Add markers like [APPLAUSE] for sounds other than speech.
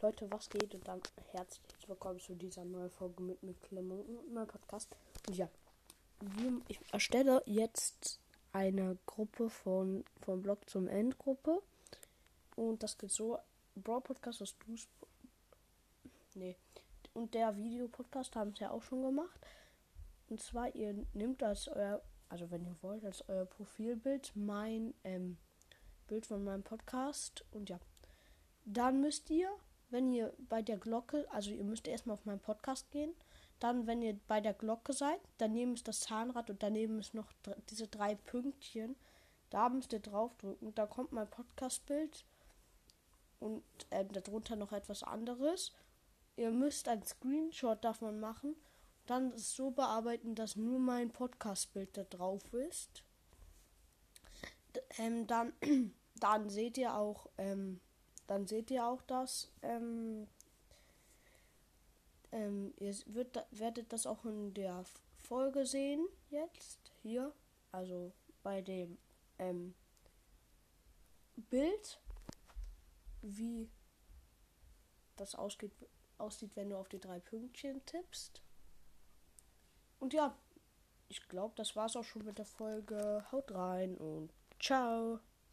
Leute, was geht? Und dann herzlich willkommen zu dieser neuen Folge mit mir, und meinem Podcast. Und ja, ich erstelle jetzt eine Gruppe von, von Blog zum Endgruppe. Und das geht so: Brawl Podcast, das du. Nee. Und der Videopodcast haben es ja auch schon gemacht. Und zwar, ihr nehmt als euer, also wenn ihr wollt, als euer Profilbild mein ähm, Bild von meinem Podcast. Und ja, dann müsst ihr wenn ihr bei der Glocke, also ihr müsst erstmal auf meinen Podcast gehen, dann, wenn ihr bei der Glocke seid, daneben ist das Zahnrad und daneben ist noch diese drei Pünktchen. Da müsst ihr draufdrücken. Da kommt mein Podcast-Bild und äh, darunter noch etwas anderes. Ihr müsst ein Screenshot davon machen. Dann es so bearbeiten, dass nur mein Podcast-Bild da drauf ist. Ähm, dann, [CLEARS THROAT] dann seht ihr auch ähm, dann seht ihr auch das. Ähm, ähm, ihr wird, werdet das auch in der Folge sehen jetzt hier, also bei dem ähm, Bild, wie das ausgeht, aussieht, wenn du auf die drei Pünktchen tippst. Und ja, ich glaube, das war's auch schon mit der Folge. Haut rein und ciao.